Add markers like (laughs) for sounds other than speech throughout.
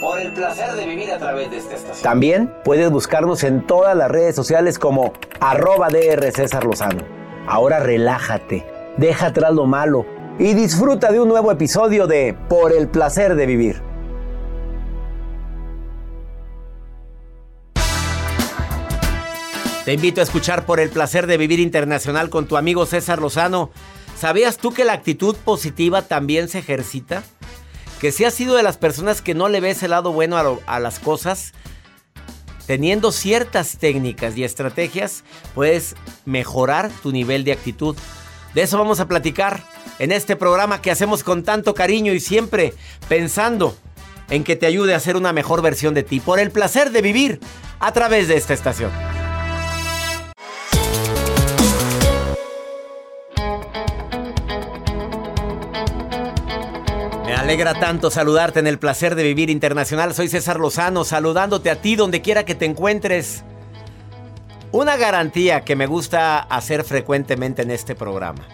Por el placer de vivir a través de esta estación. También puedes buscarnos en todas las redes sociales como arroba DR César Lozano. Ahora relájate, deja atrás lo malo y disfruta de un nuevo episodio de Por el placer de vivir. Te invito a escuchar Por el placer de vivir internacional con tu amigo César Lozano. ¿Sabías tú que la actitud positiva también se ejercita? Que si has sido de las personas que no le ves el lado bueno a, las cosas, teniendo ciertas técnicas y estrategias, puedes mejorar tu nivel de actitud. De eso vamos a platicar en este programa que hacemos con tanto cariño y siempre pensando en que te ayude a ser una mejor versión de ti, por el placer de vivir a través de esta estación. Alegra tanto saludarte en el placer de vivir internacional. Soy César Lozano, saludándote a ti donde quiera que te encuentres. Una garantía que me gusta hacer frecuentemente en este programa.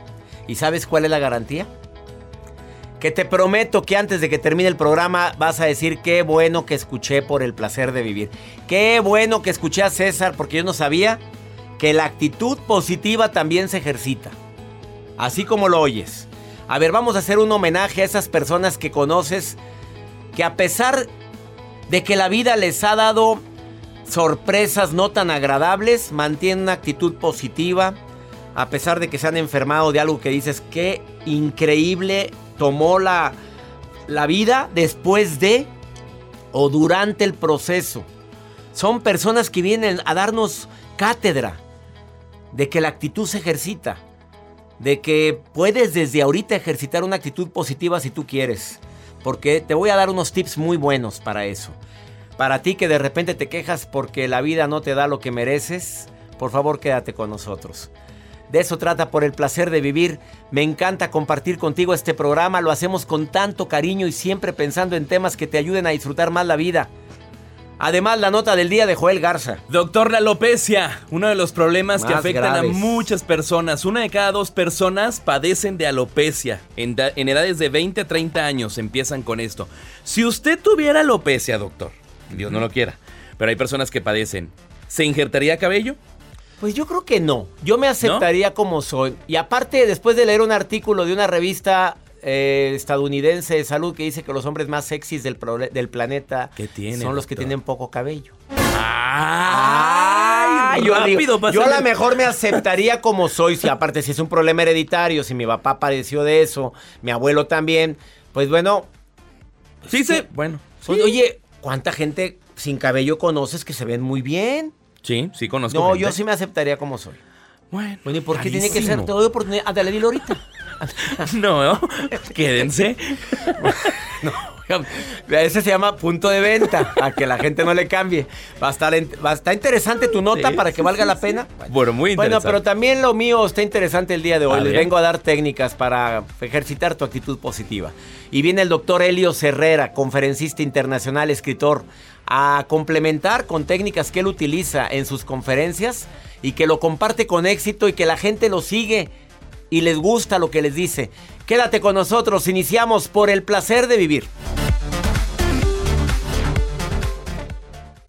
¿Y sabes cuál es la garantía? Que te prometo que antes de que termine el programa vas a decir qué bueno que escuché por el placer de vivir. Qué bueno que escuché a César porque yo no sabía que la actitud positiva también se ejercita. Así como lo oyes. A ver, vamos a hacer un homenaje a esas personas que conoces que a pesar de que la vida les ha dado sorpresas no tan agradables, mantienen una actitud positiva, a pesar de que se han enfermado de algo que dices, qué increíble tomó la, la vida después de o durante el proceso. Son personas que vienen a darnos cátedra de que la actitud se ejercita, de que puedes desde ahorita ejercitar una actitud positiva si tú quieres, porque te voy a dar unos tips muy buenos para eso. Para ti que de repente te quejas porque la vida no te da lo que mereces, por favor quédate con nosotros. De eso trata por el placer de vivir. Me encanta compartir contigo este programa, lo hacemos con tanto cariño y siempre pensando en temas que te ayuden a disfrutar más la vida. Además, la nota del día de Joel Garza. Doctor, la alopecia, uno de los problemas que afectan graves. a muchas personas. Una de cada dos personas padecen de alopecia. En edades de 20 a 30 años empiezan con esto. Si usted tuviera alopecia, doctor, Dios no lo quiera, pero hay personas que padecen, ¿se injertaría cabello? Pues yo creo que no. Yo me aceptaría como soy. Y aparte, después de leer un artículo de una revista eh, estadounidense de salud que dice que los hombres más sexys del, planeta ¿Qué tiene, son los que tienen poco cabello. ¡Ay! yo, rápido, digo, yo a lo mejor me aceptaría como soy. Si aparte, si es un problema hereditario, si mi papá padeció de eso, mi abuelo también, pues bueno. Sí, se... Bueno. pues, Oye, ¿cuánta gente sin cabello conoces que se ven muy bien? Sí, sí conozco No, gente. yo sí me aceptaría como soy. Bueno, Bueno, ¿y por qué tiene que ser? Te doy oportunidad. Ándale, dilo ahorita. (laughs) No, quédense. Ese se llama punto de venta, a que la gente no le cambie. Va a estar, va a estar interesante tu nota Sí, para que sí, valga sí, la pena. Bueno, muy Bueno, interesante. pero también lo mío está interesante el día de hoy. A Les vengo a dar técnicas para ejercitar tu actitud positiva. Y viene el doctor Helio Herrera, conferencista internacional, escritor, a complementar con técnicas que él utiliza en sus conferencias y que lo comparte con éxito y que la gente lo sigue y les gusta lo que les dice. Quédate con nosotros, iniciamos por el placer de vivir.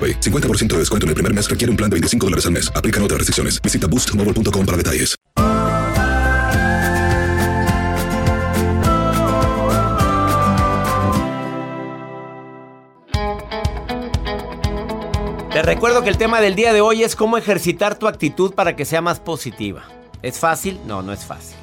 AroPay. 50% de descuento en el primer mes requiere un plan de 25 dólares al mes. Aplican otras restricciones. Visita boostmobile.com para detalles. Te recuerdo que el tema del día de hoy es cómo ejercitar tu actitud para que sea más positiva. ¿Es fácil? No, no es fácil.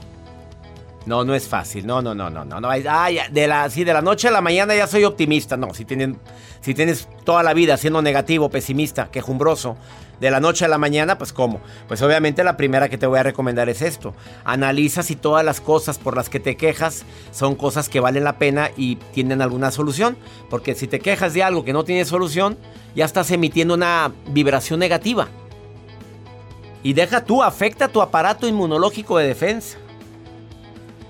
No, no es fácil. No, no, no, no, no. no. Ah, de la, sí, de la noche a la mañana ya soy optimista. No, si, tienen, si tienes toda la vida siendo negativo, pesimista, quejumbroso, de la noche a la mañana, pues ¿cómo? Pues obviamente la primera que te voy a recomendar es esto. Analiza si todas las cosas por las que te quejas son cosas que valen la pena y tienen alguna solución. Porque si te quejas de algo que no tiene solución, ya estás emitiendo una vibración negativa. Y deja tú, afecta tu aparato inmunológico de defensa.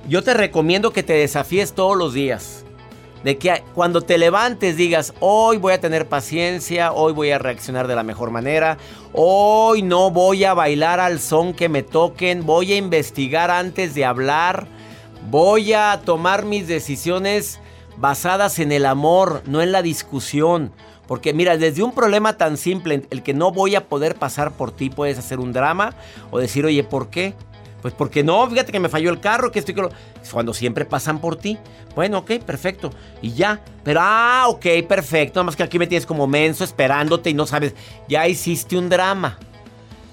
Yo te recomiendo que te desafíes todos los días. De que cuando te levantes digas, hoy voy a tener paciencia, hoy voy a reaccionar de la mejor manera, hoy no voy a bailar al son que me toquen, voy a investigar antes de hablar, voy a tomar mis decisiones basadas en el amor, no en la discusión. Porque mira, desde un problema tan simple, el que no voy a poder pasar por ti, puedes hacer un drama o decir, oye, ¿por qué? Pues porque no, fíjate que me falló el carro, que estoy con Cuando siempre pasan por ti. Bueno, ok, perfecto. Y ya. Pero, ah, ok, perfecto. Nada más que aquí me tienes como menso esperándote y no sabes. Ya hiciste un drama.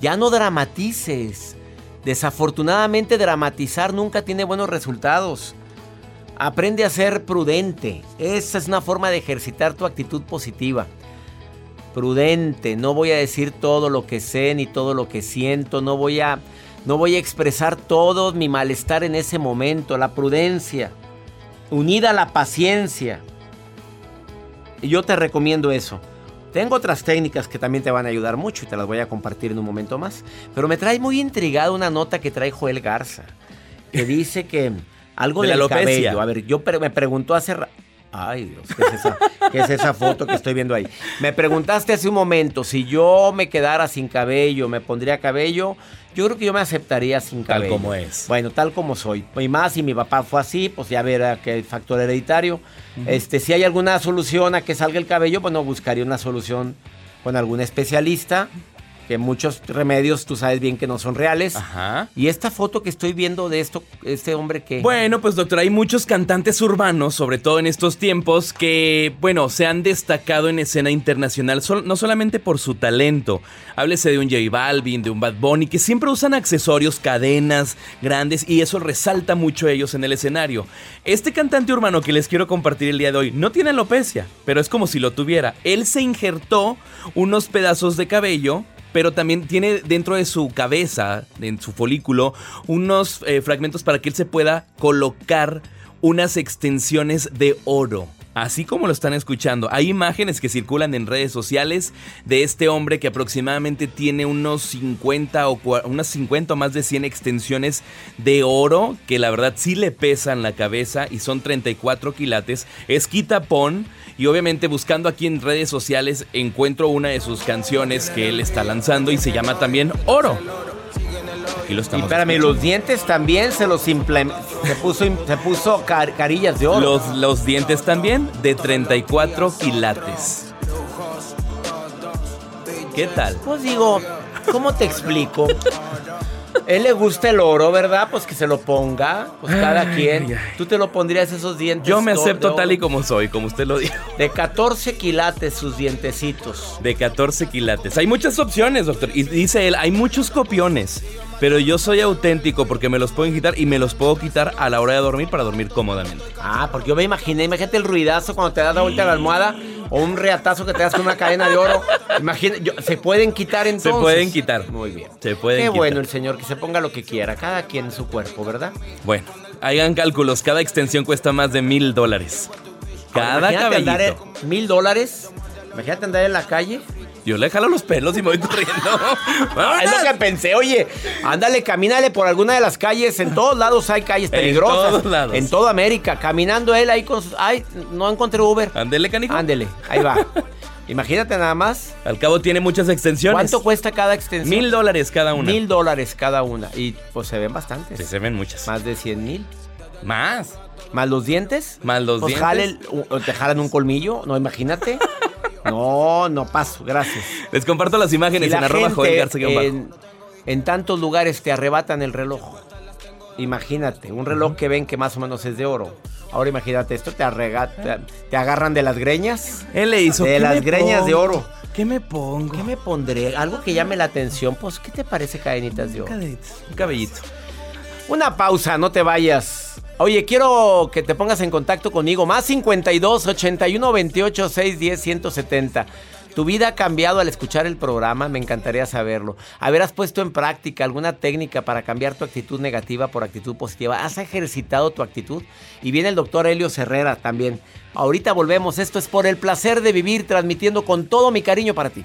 Ya no dramatices. Desafortunadamente, dramatizar nunca tiene buenos resultados. Aprende a ser prudente. Esa es una forma de ejercitar tu actitud positiva. Prudente. No voy a decir todo lo que sé ni todo lo que siento. No voy a no voy a expresar todo mi malestar en ese momento, la prudencia, unida a la paciencia. Y yo te recomiendo eso. Tengo otras técnicas que también te van a ayudar mucho y te las voy a compartir en un momento más. Pero me trae muy intrigado una nota que trae Joel Garza, que (laughs) dice que algo de del cabello. A ver, yo me preguntó hace Ay, Dios, ¿qué es, esa, ¿qué es esa foto que estoy viendo ahí? Me preguntaste hace un momento, si yo me quedara sin cabello, ¿me pondría cabello? Yo creo que yo me aceptaría sin cabello. Tal como es. Bueno, tal como soy. Y más si mi papá fue así, pues ya verá que el factor hereditario. Este, si hay alguna solución a que salga el cabello, bueno, buscaría una solución con algún especialista que muchos remedios tú sabes bien que no son reales. Ajá. Y esta foto que estoy viendo de esto, este hombre que... Bueno, pues doctor, hay muchos cantantes urbanos, sobre todo en estos tiempos, que, bueno, se han destacado en escena internacional, no solamente por su talento. Háblese de un J Balvin, de un Bad Bunny, que siempre usan accesorios, cadenas grandes, y eso resalta mucho a ellos en el escenario. Este cantante urbano que les quiero compartir el día de hoy no tiene alopecia, pero es como si lo tuviera. Él se injertó unos pedazos de cabello pero también tiene dentro de su cabeza, en su folículo, unos eh, fragmentos para que él se pueda colocar unas extensiones de oro. Así como lo están escuchando, hay imágenes que circulan en redes sociales de este hombre que aproximadamente tiene unos 50 o unas 50 o más de 100 extensiones de oro que la verdad sí le pesan la cabeza y son 34 quilates. Es quitapón y obviamente buscando aquí en redes sociales encuentro una de sus canciones que él está lanzando y se llama también Oro. Aquí lo estamos. Y espérame, los dientes también se los se puso, se puso carillas de oro. Los, los dientes también de 34 quilates. ¿Qué tal? Pues digo, ¿cómo te explico? (laughs) Él le gusta el oro, ¿verdad? Pues que se lo ponga. Pues cada quien. Tú te lo pondrías esos dientes. Yo me acepto tal y como soy, como usted lo dijo. De 14 quilates sus dientecitos. De 14 quilates. Hay muchas opciones, doctor. Y dice él, hay muchos copiones. Pero yo soy auténtico porque me los pueden quitar y me los puedo quitar a la hora de dormir para dormir cómodamente. Ah, porque yo me imaginé, imagínate el ruidazo cuando te das la vuelta a la almohada o un reatazo que te das con una cadena de oro. Imagínate, se pueden quitar entonces. Se pueden quitar. Muy bien. Se pueden Qué bueno el señor que se ponga lo que quiera, cada quien en su cuerpo, ¿verdad? Bueno, hagan cálculos, cada extensión cuesta más de mil dólares. Cada cabellito. Mil dólares. Imagínate andar en la calle yo le jalo los pelos y me voy corriendo. (laughs) es lo que pensé, oye. Ándale, camínale por alguna de las calles. En todos lados hay calles (laughs) peligrosas. En todos lados. En toda América. Caminando él ahí con sus. Ay, no encontré Uber. Ándele, canijo. Ándele, ahí va. (laughs) Imagínate nada más. Al cabo tiene muchas extensiones. ¿Cuánto cuesta cada extensión? Mil dólares cada una. Mil dólares cada una. Y pues se ven bastantes. Sí, se ven muchas. Más de cien mil. Más. ¿Más los dientes? Más los pues dientes. te jalan un colmillo, no, imagínate. No, no paso, gracias. Les comparto las imágenes en arroba en, en tantos lugares te arrebatan el reloj. Imagínate, un reloj que ven que más o menos es de oro. Ahora imagínate esto, te, te, agarran de las greñas. Él le hizo. De las greñas de oro. ¿Qué me pongo? ¿Qué me pondré? Algo que llame la atención. Pues, ¿qué te parece cadenitas de oro? Un cabellito. Una pausa, no te vayas. Oye, quiero que te pongas en contacto conmigo. Más 52 81 28 610 170. ¿Tu vida ha cambiado al escuchar el programa? Me encantaría saberlo. ¿Haberás puesto en práctica alguna técnica para cambiar tu actitud negativa por actitud positiva? ¿Has ejercitado tu actitud? Y viene el doctor Helio Herrera también. Ahorita volvemos. Esto es por el placer de vivir, transmitiendo con todo mi cariño para ti.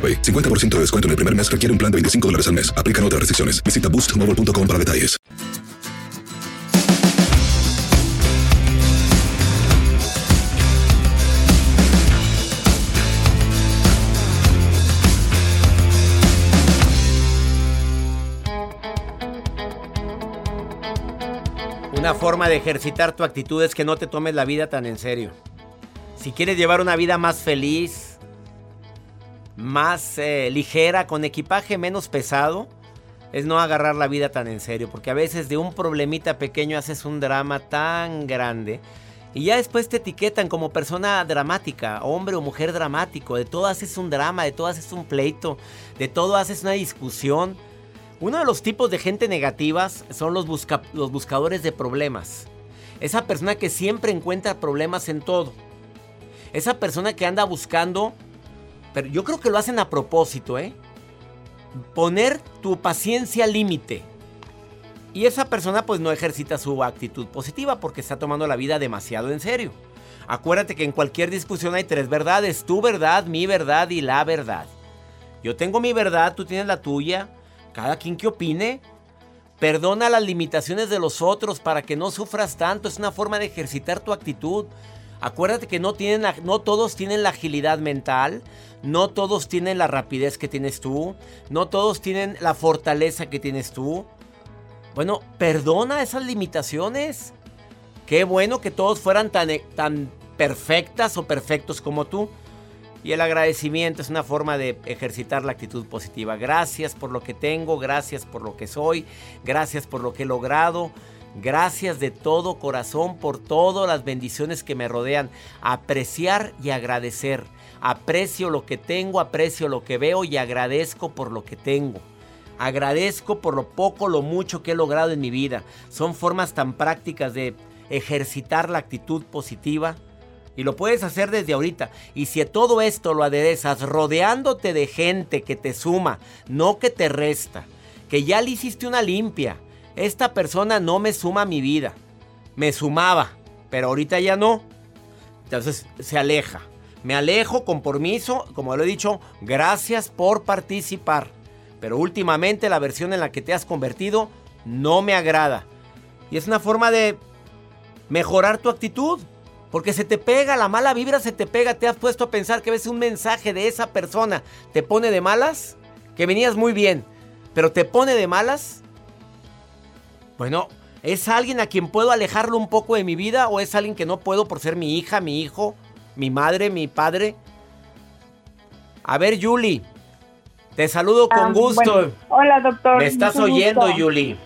50% de descuento en el primer mes requiere un plan de 25 dólares al mes. Aplican otras restricciones. Visita boostmobile.com para detalles. Una forma de ejercitar tu actitud es que no te tomes la vida tan en serio. Si quieres llevar una vida más feliz, más eh, ligera, con equipaje menos pesado, es no agarrar la vida tan en serio, porque a veces de un problemita pequeño haces un drama tan grande y ya después te etiquetan como persona dramática, hombre o mujer dramático, de todo haces un drama, de todo haces un pleito, de todo haces una discusión. Uno de los tipos de gente negativas son los, los buscadores de problemas. Esa persona que siempre encuentra problemas en todo. Esa persona que anda buscando, yo creo que lo hacen a propósito, ¿eh? Poner tu paciencia límite. Y esa persona pues no ejercita su actitud positiva porque está tomando la vida demasiado en serio. Acuérdate que en cualquier discusión hay tres verdades, tu verdad, mi verdad y la verdad. Yo tengo mi verdad, tú tienes la tuya, cada quien que opine. Perdona las limitaciones de los otros para que no sufras tanto, es una forma de ejercitar tu actitud. Acuérdate que no, tienen no todos tienen la agilidad mental, no todos tienen la rapidez que tienes tú, no todos tienen la fortaleza que tienes tú. Bueno, perdona esas limitaciones. Qué bueno que todos fueran tan, eh, tan perfectas o perfectos como tú. Y el agradecimiento es una forma de ejercitar la actitud positiva. Gracias por lo que tengo, gracias por lo que soy, gracias por lo que he logrado. Gracias de todo corazón por todas las bendiciones que me rodean. Apreciar y agradecer. Aprecio lo que tengo, aprecio lo que veo y agradezco por lo que tengo. Agradezco por lo poco, lo mucho que he logrado en mi vida. Son formas tan prácticas de ejercitar la actitud positiva. Y lo puedes hacer desde ahorita. Y si todo esto lo aderezas rodeándote de gente que te suma, no que te resta, que ya le hiciste una limpia. Esta persona no me suma a mi vida. Me sumaba, pero ahorita ya no. Entonces se aleja. Me alejo con permiso, como lo he dicho, gracias por participar. Pero últimamente la versión en la que te has convertido no me agrada. Y es una forma de mejorar tu actitud. Porque se te pega, la mala vibra se te pega. Te has puesto a pensar que a veces un mensaje de esa persona te pone de malas. Que venías muy bien, pero te pone de malas. Bueno, ¿es alguien a quien puedo alejarlo un poco de mi vida? ¿O es alguien que no puedo por ser mi hija, mi hijo, mi madre, mi padre? A ver, Julie, te saludo con ah, gusto. hola, doctor. ¿Me estás oyendo, Yuli?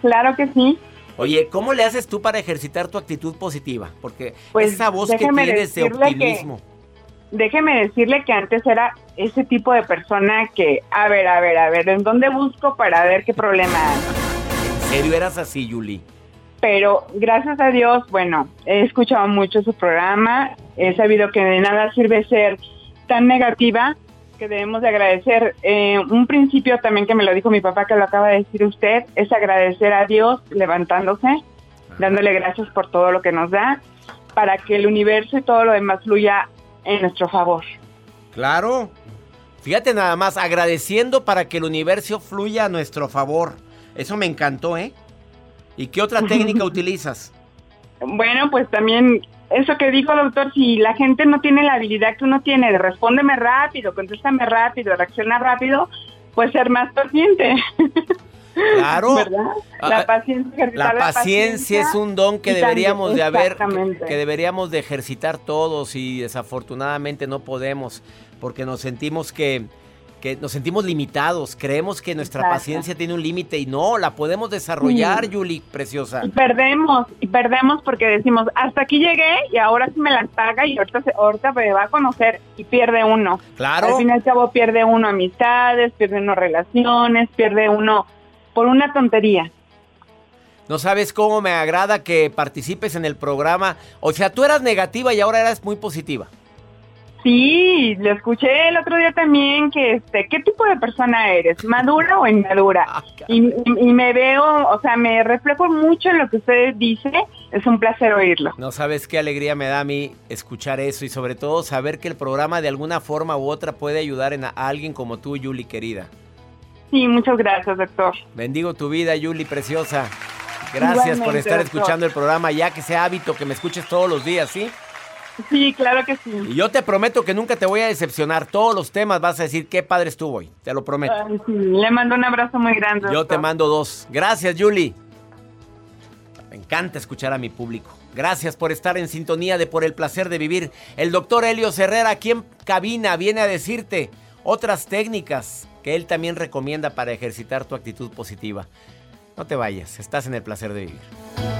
Claro que sí. Oye, ¿cómo le haces tú para ejercitar tu actitud positiva? Porque pues, esa voz que tienes de optimismo. déjeme decirle que antes era ese tipo de persona que, a ver, a ver, a ver, ¿en dónde busco para ver qué problema hay? ¿En serio eras así, Yuli? Pero gracias a Dios, bueno, he escuchado mucho su programa, he sabido que de nada sirve ser tan negativa que debemos de agradecer. Eh, un principio también que me lo dijo mi papá, que lo acaba de decir usted, es agradecer a Dios levantándose, dándole gracias por todo lo que nos da, para que el universo y todo lo demás fluya en nuestro favor. Claro. Fíjate nada más, agradeciendo para que el universo fluya a nuestro favor. Eso me encantó, ¿eh? ¿Y qué otra técnica (laughs) utilizas? Bueno, pues también eso que dijo doctor, si la gente no tiene la habilidad que uno tiene de respóndeme rápido, contéstame rápido, reacciona rápido, pues ser más paciente. (laughs) Claro. Ah, la paciencia, la paciencia, es un don que deberíamos de haber, que deberíamos de ejercitar todos y desafortunadamente no podemos porque nos sentimos que que nos sentimos limitados, creemos que nuestra paciencia tiene un límite y no, la podemos desarrollar, Yuli, preciosa. Y perdemos, y perdemos porque decimos, hasta aquí llegué y ahora sí me la paga y ahorita, se, ahorita me va a conocer y pierde uno. Claro. Al fin y al cabo pierde uno amistades, pierde uno relaciones, pierde uno por una tontería. No sabes cómo me agrada que participes en el programa. O sea, tú eras negativa y ahora eras muy positiva. Sí, lo escuché el otro día también que este, ¿qué tipo de persona eres? ¿Madura o inmadura? Ah, y, me veo, o sea, me reflejo mucho en lo que usted dice. Es un placer oírlo. No sabes qué alegría me da a mí escuchar eso y sobre todo saber que el programa de alguna forma u otra puede ayudar a alguien como tú, Yuli, querida. Sí, muchas gracias, doctor. Bendigo tu vida, Yuli, preciosa. Gracias por estar escuchando el programa, ya que sea hábito que me escuches todos los días, ¿sí? Sí, claro que sí. Y yo te prometo que nunca te voy a decepcionar. Todos los temas vas a decir qué padre estuvo hoy. Te lo prometo. Le mando un abrazo muy grande. Yo te mando dos. Gracias, Julie. Me encanta escuchar a mi público. Gracias por estar en sintonía de Por el placer de vivir. El doctor Helio Herrera aquí en cabina viene a decirte, otras técnicas que él también recomienda para ejercitar tu actitud positiva. No te vayas, estás en el placer de vivir.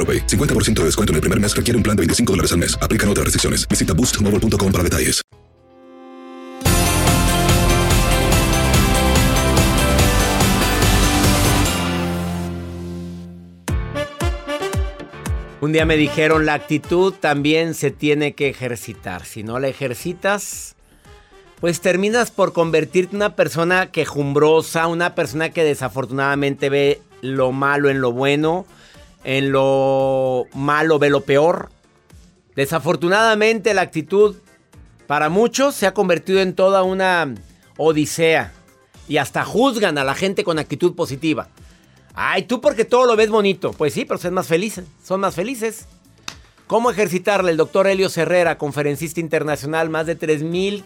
AroPay. 50% de descuento en el primer mes requiere un plan de 25 dólares al mes. Aplican otras restricciones. Visita boostmobile.com para detalles. Un día me dijeron, la actitud también se tiene que ejercitar. Si no la ejercitas, pues terminas por convertirte en una persona quejumbrosa, una persona que desafortunadamente ve lo malo en lo bueno, en lo malo ve lo peor. Desafortunadamente la actitud para muchos se ha convertido en toda una odisea y hasta juzgan a la gente con actitud positiva. Ay, tú porque todo lo ves bonito. Pues sí, pero son más felices. Son más felices. ¿Cómo ejercitarle? El doctor Helio Herrera, conferencista internacional, más de 3 mil.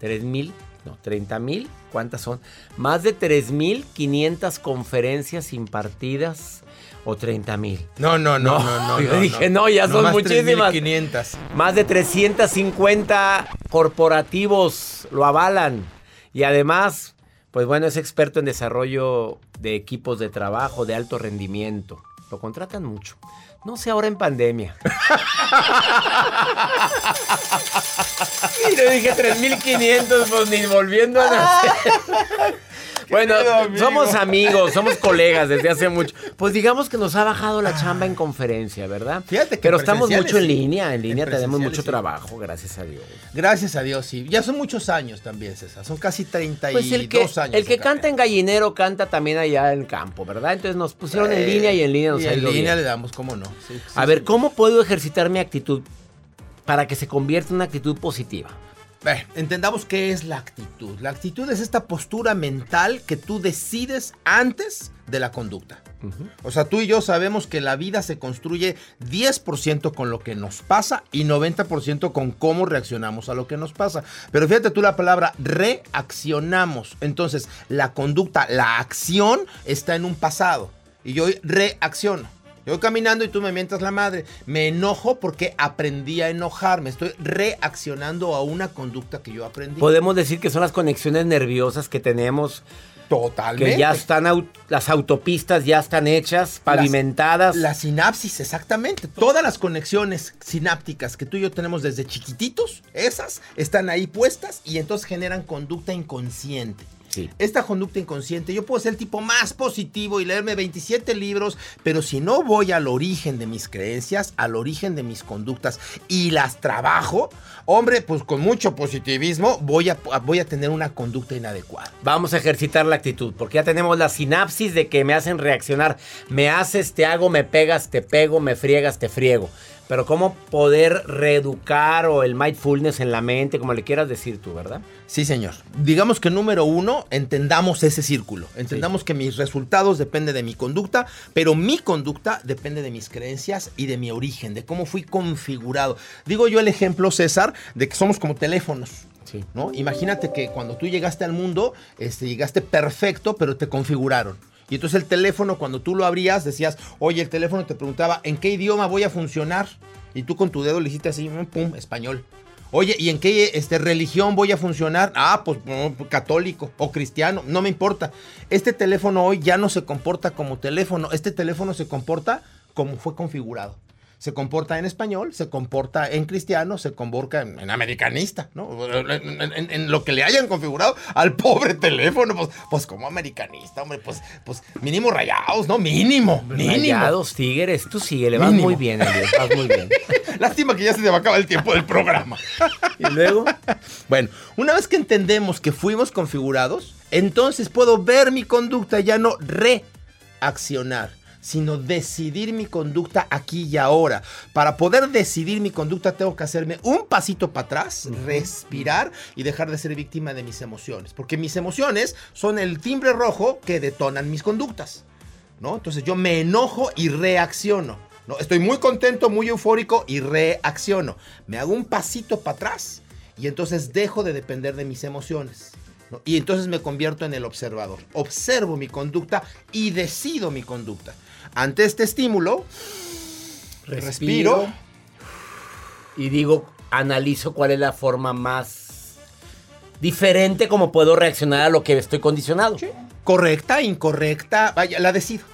¿3 mil? No, 30 mil. ¿Cuántas son? Más de 3.500 conferencias impartidas o 30 mil. No, no, no, no, no. Yo no, dije, no. no, ya son Nomás muchísimas. 3,500. Más de 350 corporativos lo avalan. Y además, pues bueno, es experto en desarrollo de equipos de trabajo de alto rendimiento. Lo contratan mucho. No sé ahora en pandemia. (laughs) y le dije 3500, pues ni volviendo a nacer. (laughs) Bueno, amigo? somos amigos, somos colegas desde hace mucho. Pues digamos que nos ha bajado la chamba en conferencia, ¿verdad? Fíjate que Pero estamos mucho en línea, en línea En tenemos mucho sí. trabajo, gracias a Dios. Gracias a Dios, sí. Ya son muchos años también, César. Son casi 32 Pues el que, años. el que canta en gallinero canta también allá en el campo, ¿verdad? Entonces nos pusieron en Eh, línea y en línea nos y ha en línea bien. le damos, ¿cómo no? Sí, sí, A ver. ¿cómo puedo ejercitar mi actitud para que se convierta en una actitud positiva? Entendamos qué es la actitud. La actitud es esta postura mental que tú decides antes de la conducta. O sea, tú y yo sabemos que la vida se construye 10% con lo que nos pasa y 90% con cómo reaccionamos a lo que nos pasa. Pero fíjate tú la palabra reaccionamos. Entonces, la conducta, la acción está en un pasado. Y yo reacciono. Yo voy caminando y tú me mientas la madre. Me enojo porque aprendí a enojarme. Estoy reaccionando a una conducta que yo aprendí. Podemos decir que son las conexiones nerviosas que tenemos, Totalmente. que ya están, las autopistas ya están hechas, pavimentadas. La sinapsis, exactamente. Todas las conexiones sinápticas que tú y yo tenemos desde chiquititos, esas están ahí puestas y entonces generan conducta inconsciente. Sí. Esta conducta inconsciente, yo puedo ser el tipo más positivo y leerme 27 libros, pero si no voy al origen de mis creencias, al origen de mis conductas y las trabajo, hombre, pues con mucho positivismo voy a, voy a tener una conducta inadecuada. Vamos a ejercitar la actitud, porque ya tenemos la sinapsis de que me hacen reaccionar. Me haces, te hago, me pegas, te pego, me friegas, te friego. Pero cómo poder reeducar o el mindfulness en la mente, como le quieras decir tú, ¿verdad? Sí, señor. Digamos que número uno, entendamos ese círculo. Entendamos que mis resultados dependen de mi conducta, pero mi conducta depende de mis creencias y de mi origen, de cómo fui configurado. Digo yo el ejemplo, César, de que somos como teléfonos. Sí. ¿no? Imagínate que cuando tú llegaste al mundo, este, llegaste perfecto, pero te configuraron. Y entonces el teléfono, cuando tú lo abrías, decías, oye, el teléfono te preguntaba, ¿en qué idioma voy a funcionar? Y tú con tu dedo le hiciste así, pum, español. Oye, ¿y en qué este, religión voy a funcionar? Ah, pues no, católico o cristiano, no me importa. Este teléfono hoy ya no se comporta como teléfono, este teléfono se comporta como fue configurado se comporta en español, se comporta en cristiano, se comporta en, americanista, ¿no? En, lo que le hayan configurado al pobre teléfono, pues, pues como americanista, hombre, pues, pues mínimo rayados, ¿no? Mínimo, mínimo. Rayados, tigres, tú sigue, le vas muy bien, Elios, vas muy bien. (laughs) Lástima que ya se te va a acabar el tiempo del programa. (laughs) ¿Y luego? Bueno, una vez que entendemos que fuimos configurados, entonces puedo ver mi conducta, ya no reaccionar sino decidir mi conducta aquí y ahora. Para poder decidir mi conducta tengo que hacerme un pasito para atrás, respirar y dejar de ser víctima de mis emociones. Porque mis emociones son el timbre rojo que detonan mis conductas. ¿no? Entonces yo me enojo y reacciono. ¿no? Estoy muy contento, muy eufórico y reacciono. Me hago un pasito para atrás y entonces dejo de depender de mis emociones. Y entonces me convierto en el observador. Observo mi conducta y decido mi conducta. Ante este estímulo, respiro, y digo, analizo cuál es la forma más diferente como puedo reaccionar a lo que estoy condicionado. Correcta, incorrecta, vaya, la decido.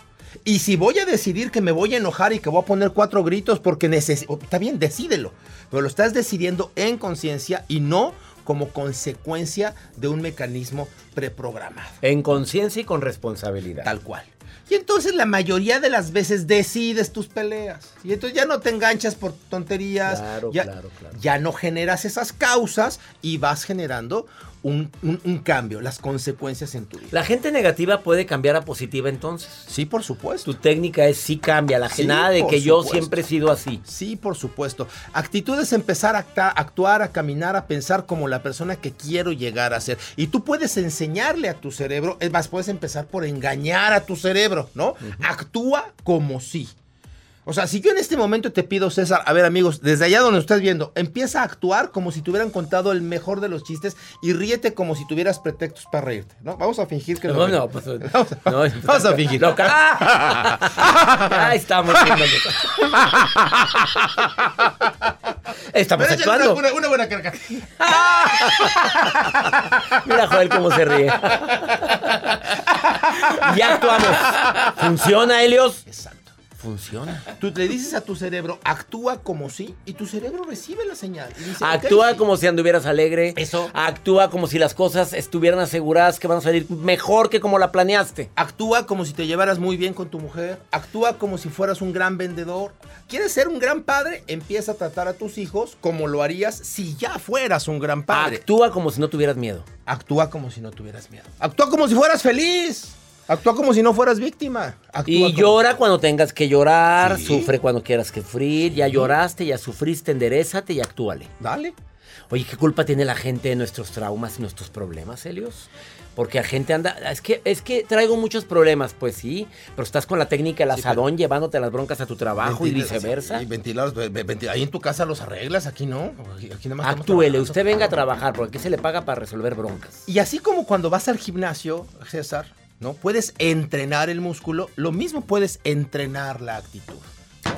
Y si voy a decidir que me voy a enojar y que voy a poner cuatro gritos porque necesito, está bien, decídelo, pero lo estás decidiendo en conciencia y no como consecuencia de un mecanismo preprogramado. En conciencia y con responsabilidad. Tal cual. Y entonces la mayoría de las veces decides tus peleas. Y entonces ya no te enganchas por tonterías. Claro, ya, claro, claro. Ya no generas esas causas y vas generando un, cambio, las consecuencias en tu vida. ¿La gente negativa puede cambiar a positiva entonces? Sí, por supuesto. Tu técnica es sí cambia, la nada de que yo siempre he sido así. Sí, por supuesto. Actitud es empezar a actuar, a caminar, a pensar como la persona que quiero llegar a ser. Y tú puedes enseñarle a tu cerebro, es más, puedes empezar por engañar a tu cerebro, ¿no? Actúa como sí. O sea, si yo en este momento te pido, César, a ver amigos, desde allá donde estás viendo, empieza a actuar como si te hubieran contado el mejor de los chistes y ríete como si tuvieras pretextos para reírte, ¿no? Vamos a fingir que... No, no, pues, vamos, a, no, vamos a fingir. No, Ahí estamos. estamos actuando. Una, una, buena carga. Mira, Joel, cómo se ríe. ya actuamos. ¿Funciona, Helios? Exacto. Funciona. Tú le dices a tu cerebro, actúa como si, y tu cerebro recibe la señal. actúa como si anduvieras alegre. Eso. Actúa como si las cosas estuvieran aseguradas que van a salir mejor que como la planeaste. Actúa como si te llevaras muy bien con tu mujer. Actúa como si fueras un gran vendedor. ¿Quieres ser un gran padre? Empieza a tratar a tus hijos como lo harías si ya fueras un gran padre. Actúa como si no tuvieras miedo. Actúa como si no tuvieras miedo. Actúa como si fueras feliz. Actúa como si no fueras víctima. y llora cuando tengas que llorar, sufre cuando quieras que sufrir. Ya lloraste, ya sufriste, enderezate y actúale. Dale. Oye, ¿qué culpa tiene la gente de nuestros traumas y nuestros problemas, Helios? Porque la gente anda, es que, es que traigo muchos problemas, pues sí, pero estás con la técnica del asadón llevándote las broncas a tu trabajo y viceversa. Y ventilados, ahí en tu casa los arreglas, aquí no. Aquí, Actúele, usted venga a trabajar, porque aquí se le paga para resolver broncas. Y así como cuando vas al gimnasio, César, ¿no? Puedes entrenar el músculo, lo mismo puedes entrenar la actitud.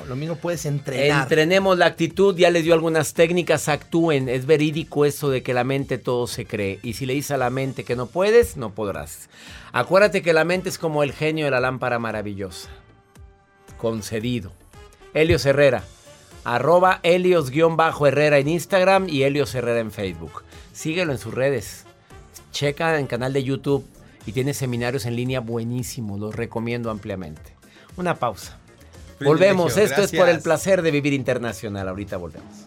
Lo mismo puedes entrenar. Entrenemos la actitud, ya les dio algunas técnicas, actúen. Es verídico eso de que la mente todo se cree. Y si le dices a la mente que no puedes, no podrás. Acuérdate que la mente es como el genio de la lámpara maravillosa. Concedido. Helios Herrera. Arroba Helios-Herrera en Instagram y Helios Herrera en Facebook. Síguelo en sus redes. Checa en canal de YouTube y tiene seminarios en línea buenísimos, los recomiendo ampliamente. Una pausa. Volvemos, esto es por el placer de vivir internacional, ahorita volvemos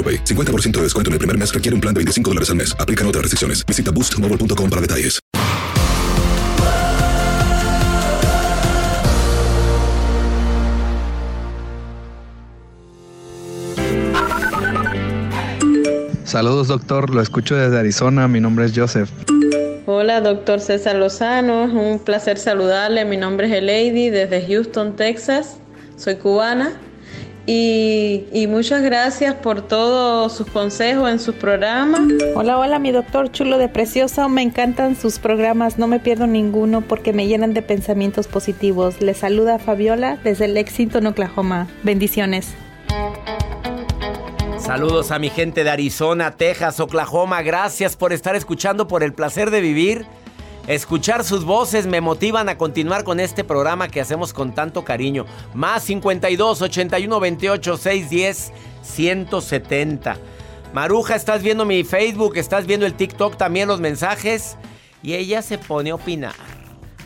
AroPay. 50% de descuento en el primer mes requiere un plan de 25 dólares al mes. Aplican otras restricciones. Visita boostmobile.com para detalles. Saludos doctor, lo escucho desde Arizona, mi nombre es Joseph. Hola doctor César Lozano, un placer saludarle, mi nombre es Elady desde Houston, Texas, soy cubana y, y, muchas gracias por todos sus consejos en sus programas. Hola, hola, mi doctor chulo de preciosa. Me encantan sus programas, no me pierdo ninguno porque me llenan de pensamientos positivos. Les saluda Fabiola desde Lexington, Oklahoma. Bendiciones. Saludos a mi gente de Arizona, Texas, Oklahoma. Gracias por estar escuchando por el placer de vivir. Escuchar sus voces me motivan a continuar con este programa que hacemos con tanto cariño. Más 52 81 28 610 170. Maruja, estás viendo mi Facebook, estás viendo el TikTok, también los mensajes. Y ella se pone a opinar.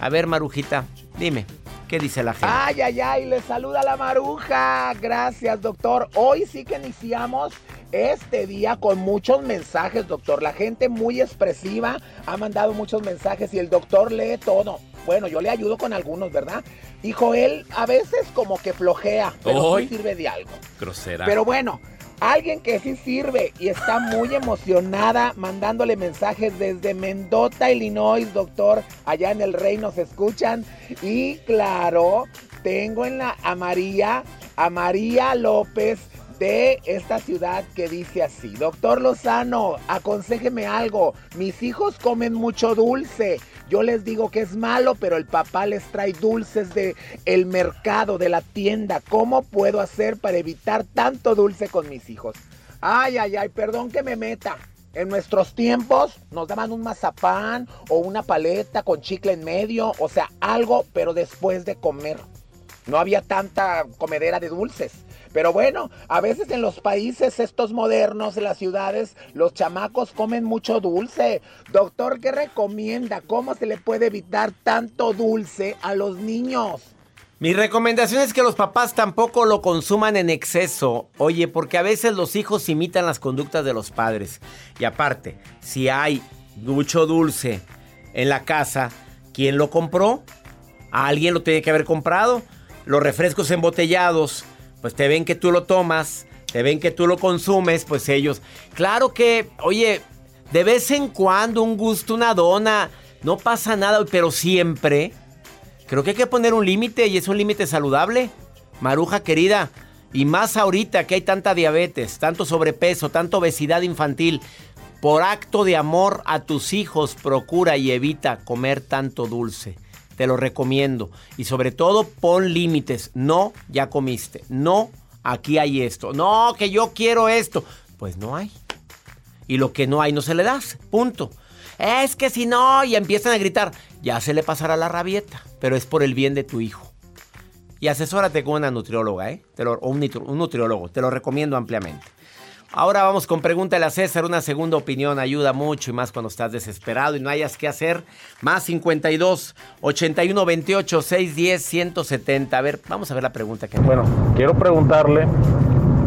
A ver, Marujita, dime. ¿Qué dice la gente? Ay, ay, ay, le saluda la maruja. Gracias, doctor. Hoy sí que iniciamos este día con muchos mensajes, doctor. La gente muy expresiva ha mandado muchos mensajes y el doctor lee todo. Bueno, yo le ayudo con algunos, ¿verdad? Hijo, él a veces como que flojea, pero sí sirve de algo. Grosera. Pero bueno, Alguien que sí sirve y está muy emocionada mandándole mensajes desde Mendota, Illinois, doctor. Allá en el rey nos escuchan. Y claro, tengo en la a María, a María López de esta ciudad que dice así, doctor Lozano, aconsejeme algo, mis hijos comen mucho dulce, yo les digo que es malo, pero el papá les trae dulces de el mercado, de la tienda, ¿cómo puedo hacer para evitar tanto dulce con mis hijos? Ay, ay, ay, perdón que me meta. En nuestros tiempos nos daban un mazapán o una paleta con chicle en medio, o sea, algo, pero después de comer. No había tanta comedera de dulces. Pero bueno, a veces en los países estos modernos, las ciudades, los chamacos comen mucho dulce. Doctor, ¿qué recomienda? ¿Cómo se le puede evitar tanto dulce a los niños? Mi recomendación es que los papás tampoco lo consuman en exceso. Oye, porque a veces los hijos imitan las conductas de los padres. Y aparte, si hay mucho dulce en la casa, ¿quién lo compró? Alguien lo tiene que haber comprado. Los refrescos embotellados pues te ven que tú lo tomas, te ven que tú lo consumes, pues ellos, claro que, oye, de vez en cuando un gusto, una dona, no pasa nada, pero siempre, Creo que hay que poner un límite y es un límite saludable. Maruja querida, y más ahorita que hay tanta diabetes, tanto sobrepeso, tanta obesidad infantil, por acto de amor a tus hijos, procura y evita comer tanto dulce. Te lo recomiendo. Y sobre todo, pon límites. No, ya comiste. No, aquí hay esto. No, que yo quiero esto. Pues no hay. Y lo que no hay no se le das. Punto. Es que si no, y empiezan a gritar, ya se le pasará la rabieta. Pero es por el bien de tu hijo. Y asesórate con una nutrióloga, ¿eh? o un, un nutriólogo. Te lo recomiendo ampliamente. Ahora vamos con Pregúntale a César. Una segunda opinión ayuda mucho y más cuando estás desesperado y no hayas qué hacer. Más 52 81 28 610 170. A ver, vamos a ver la pregunta que. Bueno, quiero preguntarle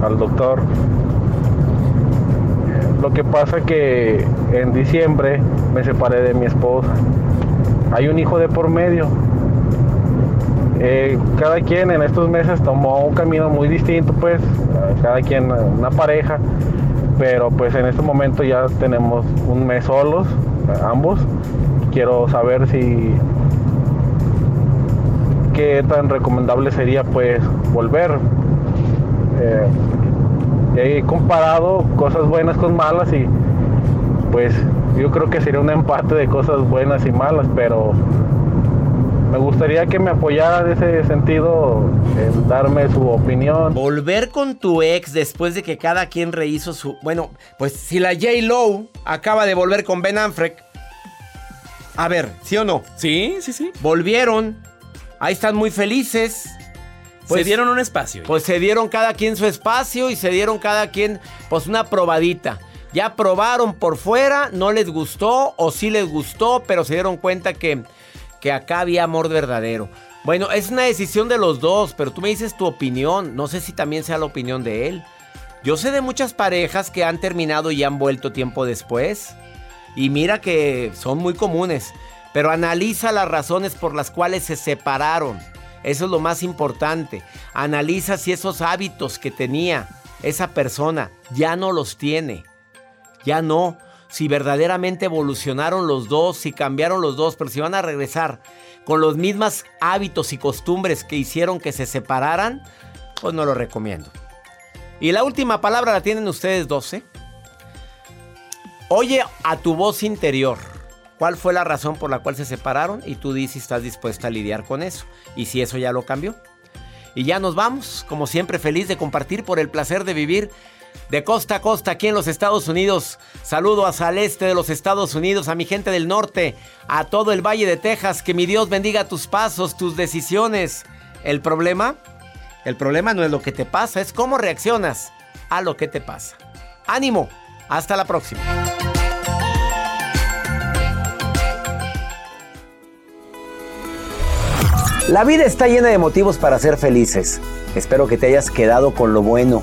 al doctor. Lo que pasa que en diciembre me separé de mi esposa. Hay un hijo de por medio. Eh, cada quien en estos meses tomó un camino muy distinto, pues, cada quien una pareja, pero pues en este momento ya tenemos un mes solos, ambos. Quiero saber si qué tan recomendable sería pues volver. Eh, he comparado cosas buenas con malas y pues yo creo que sería un empate de cosas buenas y malas, pero me gustaría que me apoyara en ese sentido, en darme su opinión. Volver con tu ex después de que cada quien rehizo su... Bueno, pues si la J. Lowe acaba de volver con Ben Affleck. A ver, ¿sí o no? Sí, sí, sí. Volvieron. Ahí están muy felices. Pues, se dieron un espacio. Pues se dieron cada quien su espacio y se dieron cada quien pues una probadita. Ya probaron por fuera, no les gustó o sí les gustó, pero se dieron cuenta que que acá había amor verdadero. Bueno, es una decisión de los dos, pero tú me dices tu opinión. No sé si también sea la opinión de él. Yo sé de muchas parejas que han terminado y han vuelto tiempo después. Y mira que son muy comunes. Pero analiza las razones por las cuales se separaron. Eso es lo más importante. Analiza si esos hábitos que tenía esa persona ya no los tiene. Ya no si verdaderamente evolucionaron los dos, si cambiaron los dos, pero si van a regresar con los mismos hábitos y costumbres que hicieron que se separaran, pues no lo recomiendo. Y la última palabra la tienen ustedes dos, ¿eh? Oye a tu voz interior. ¿Cuál fue la razón por la cual se separaron? Y tú dices si estás dispuesta a lidiar con eso. Y si eso ya lo cambió. Y ya nos vamos, como siempre feliz de compartir por el placer de vivir de costa a costa aquí en los Estados Unidos. Saludo hacia el este de los Estados Unidos, a mi gente del norte, a todo el Valle de Texas. Que mi Dios bendiga tus pasos, tus decisiones. El problema, el problema no es lo que te pasa, es cómo reaccionas a lo que te pasa. Ánimo, hasta la próxima. La vida está llena de motivos para ser felices. Espero que te hayas quedado con lo bueno